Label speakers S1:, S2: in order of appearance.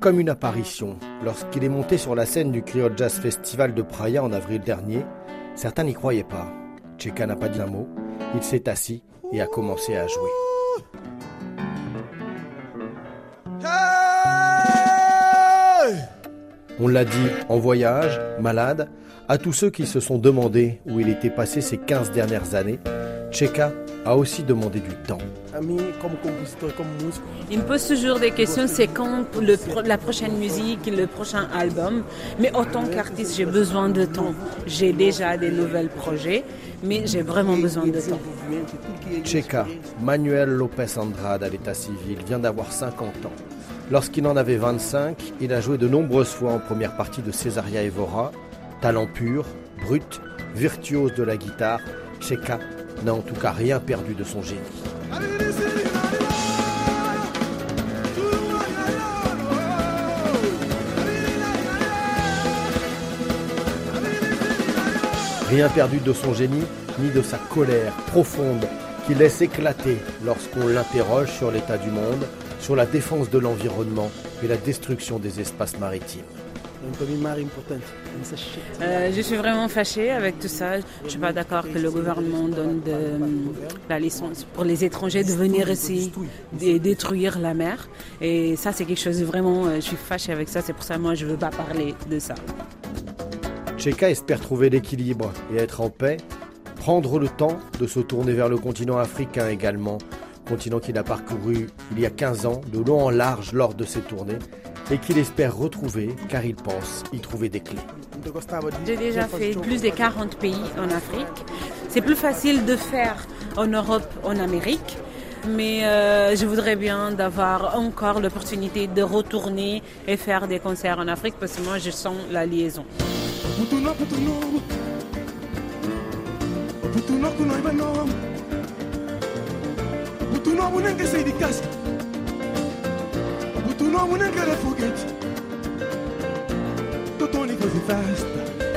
S1: comme une apparition. Lorsqu'il est monté sur la scène du Creole Jazz Festival de Praia en avril dernier, certains n'y croyaient pas. Cheka n'a pas dit un mot, il s'est assis et a commencé à jouer. On l'a dit en voyage, malade, à tous ceux qui se sont demandé où il était passé ces 15 dernières années, Cheka a aussi demandé du temps.
S2: Il me pose toujours des questions, c'est quand la prochaine musique, le prochain album. Mais en tant qu'artiste, j'ai besoin de temps. J'ai déjà des nouveaux projets, mais j'ai vraiment besoin de temps.
S1: Cheka, Manuel Lopez Andrade à l'état civil, vient d'avoir 50 ans. Lorsqu'il en avait 25, il a joué de nombreuses fois en première partie de Cesaria Evora. Talent pur, brut, virtuose de la guitare, Cheka n'a en tout cas rien perdu de son génie. Rien perdu de son génie, ni de sa colère profonde qui laisse éclater lorsqu'on l'interroge sur l'état du monde, sur la défense de l'environnement et la destruction des espaces maritimes.
S2: Euh, je suis vraiment fâchée avec tout ça. Je ne suis pas d'accord que le gouvernement donne de, la licence pour les étrangers de venir ici et détruire la mer. Et ça, c'est quelque chose de vraiment. Euh, je suis fâchée avec ça. C'est pour ça que moi, je ne veux pas parler de ça.
S1: Cheka espère trouver l'équilibre et être en paix, prendre le temps de se tourner vers le continent africain également, continent qu'il a parcouru il y a 15 ans de long en large lors de ses tournées et qu'il espère retrouver car il pense y trouver des clés.
S2: J'ai déjà fait plus de 40 pays en Afrique. C'est plus facile de faire en Europe, en Amérique. Mais euh, je voudrais bien d'avoir encore l'opportunité de retourner et faire des concerts en Afrique parce que moi je sens la liaison.
S3: un nem querer încăre fugit Tot unii căzi festa.